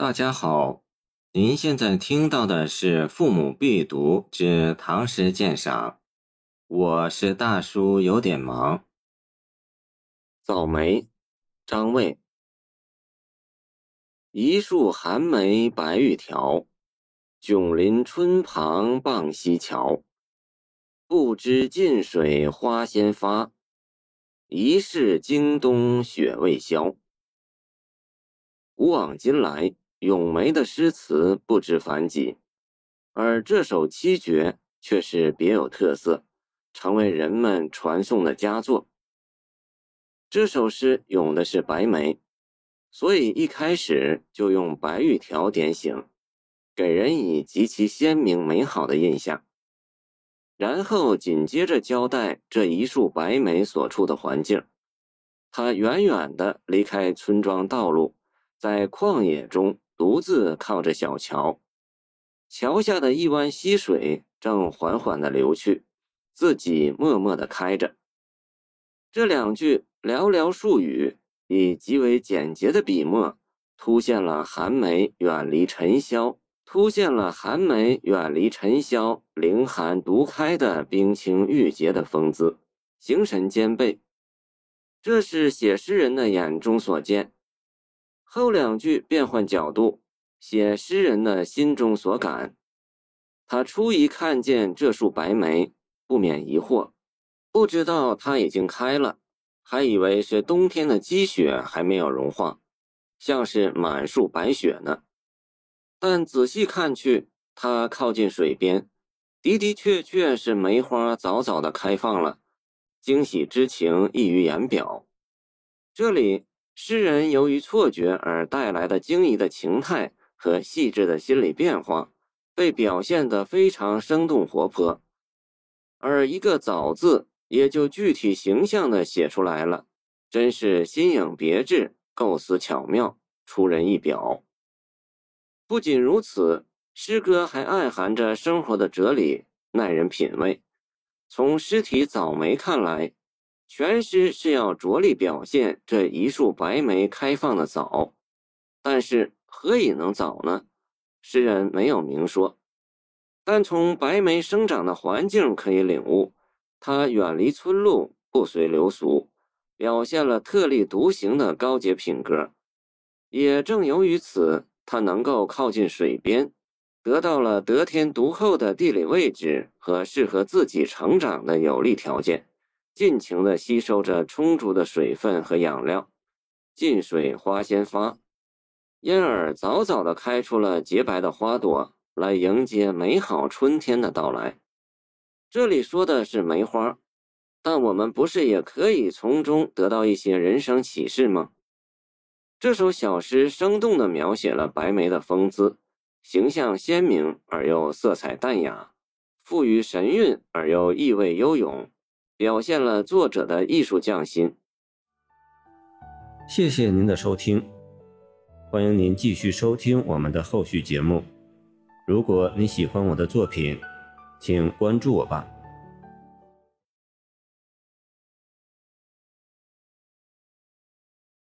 大家好，您现在听到的是《父母必读之唐诗鉴赏》，我是大叔，有点忙。早梅，张卫。一树寒梅白玉条，迥临春旁傍溪桥。不知近水花先发，疑是经冬雪未消。古往今来。咏梅的诗词不知凡几，而这首七绝却是别有特色，成为人们传颂的佳作。这首诗咏的是白梅，所以一开始就用白玉条点醒，给人以极其鲜明美好的印象。然后紧接着交代这一束白梅所处的环境，它远远地离开村庄道路，在旷野中。独自靠着小桥，桥下的一湾溪水正缓缓地流去，自己默默地开着。这两句寥寥数语，以极为简洁的笔墨，凸现了寒梅远离尘嚣，凸现了寒梅远离尘嚣，凌寒独开的冰清玉洁的风姿，形神兼备。这是写诗人的眼中所见。后两句变换角度，写诗人的心中所感。他初一看见这束白梅，不免疑惑，不知道它已经开了，还以为是冬天的积雪还没有融化，像是满树白雪呢。但仔细看去，它靠近水边，的的确确是梅花早早的开放了，惊喜之情溢于言表。这里。诗人由于错觉而带来的惊疑的情态和细致的心理变化，被表现得非常生动活泼，而一个“早”字也就具体形象地写出来了，真是新颖别致，构思巧妙，出人意表。不仅如此，诗歌还暗含着生活的哲理，耐人品味。从诗体“早梅”看来。全诗是要着力表现这一束白梅开放的早，但是何以能早呢？诗人没有明说，但从白梅生长的环境可以领悟，它远离村路，不随流俗，表现了特立独行的高洁品格。也正由于此，它能够靠近水边，得到了得天独厚的地理位置和适合自己成长的有利条件。尽情地吸收着充足的水分和养料，近水花先发，因而早早地开出了洁白的花朵，来迎接美好春天的到来。这里说的是梅花，但我们不是也可以从中得到一些人生启示吗？这首小诗生动地描写了白梅的风姿，形象鲜明而又色彩淡雅，富于神韵而又意味悠永。表现了作者的艺术匠心。谢谢您的收听，欢迎您继续收听我们的后续节目。如果你喜欢我的作品，请关注我吧。